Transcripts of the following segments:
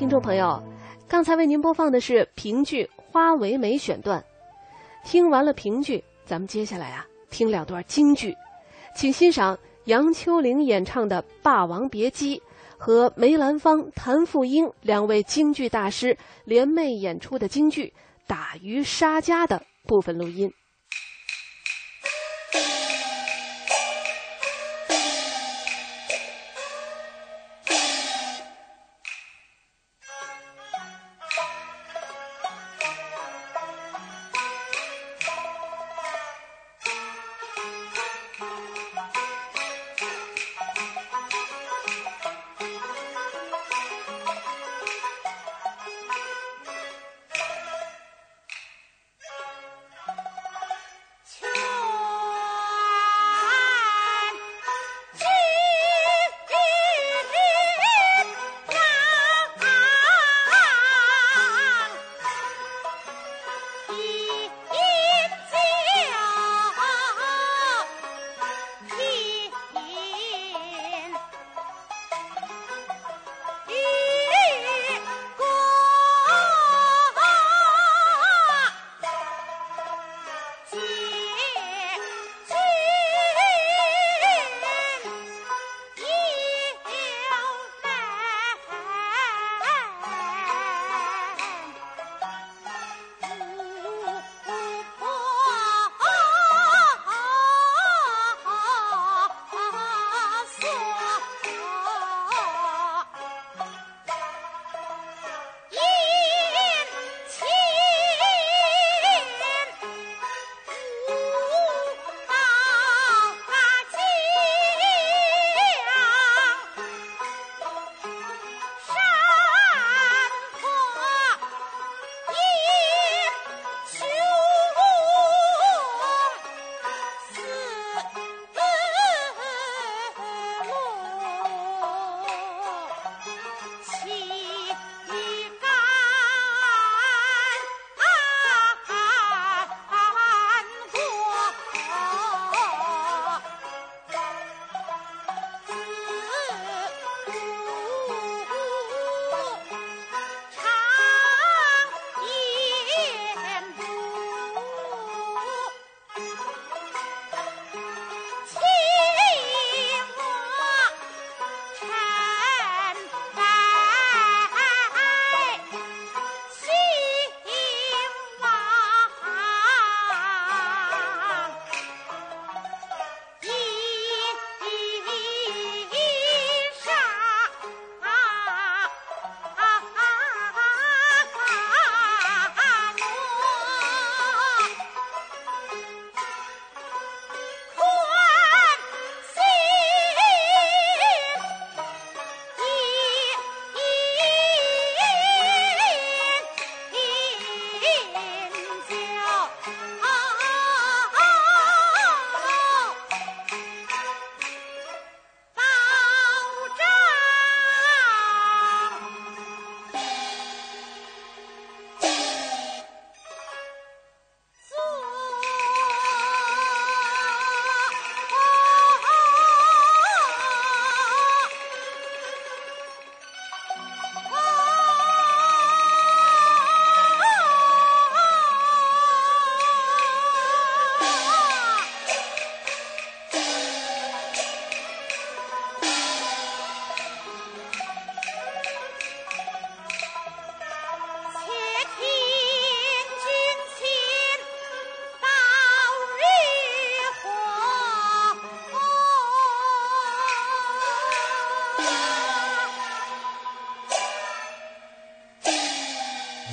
听众朋友，刚才为您播放的是评剧《花为媒》选段。听完了评剧，咱们接下来啊，听两段京剧，请欣赏杨秋玲演唱的《霸王别姬》和梅兰芳、谭富英两位京剧大师联袂演出的京剧《打渔杀家》的部分录音。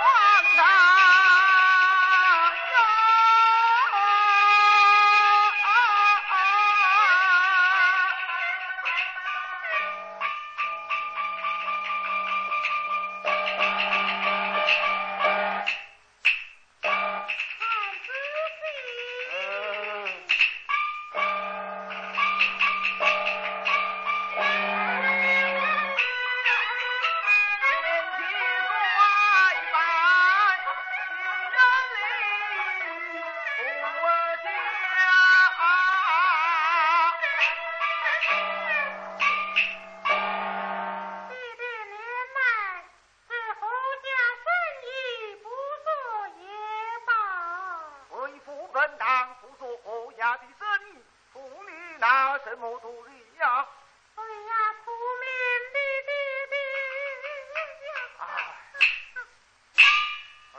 Bye. 什么都一？哎呀，苦命的！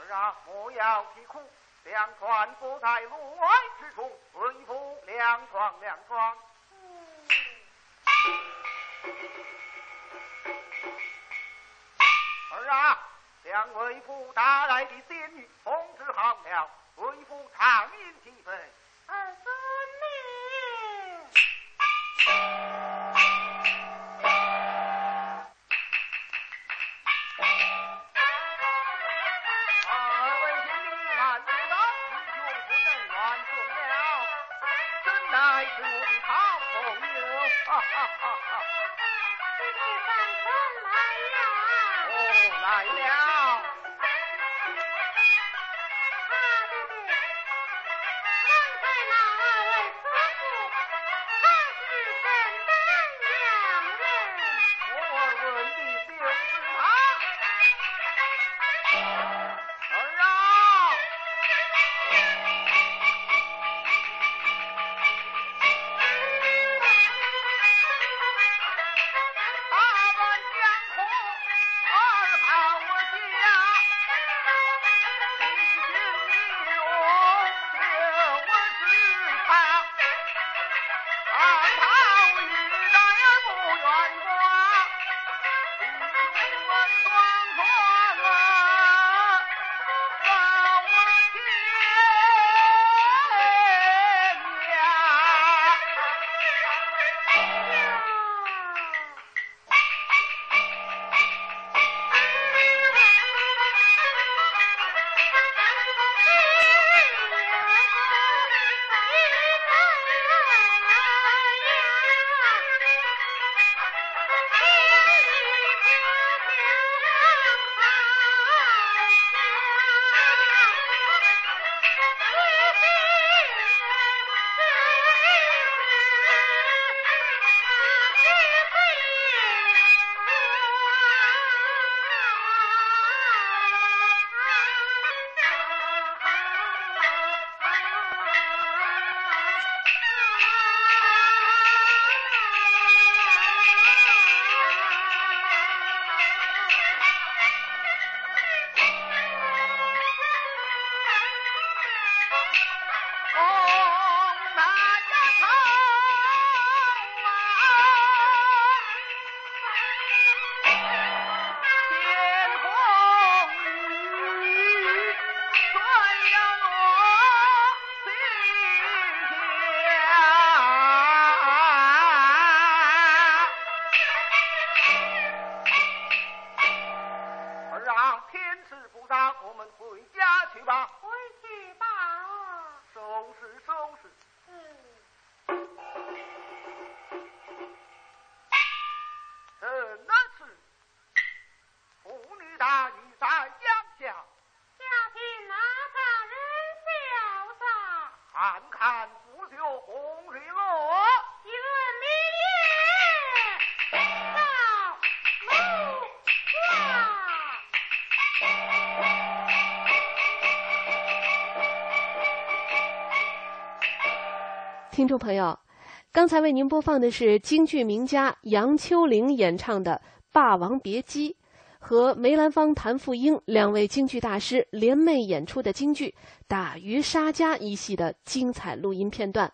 儿啊，莫要啼哭，粮船不在路外之处。为父粮床粮庄。儿啊，两位父打来的仙女通知好了，为父长饮几分。听众朋友，刚才为您播放的是京剧名家杨秋玲演唱的《霸王别姬》和梅兰芳、谭富英两位京剧大师联袂演出的京剧《打鱼杀家》一戏的精彩录音片段。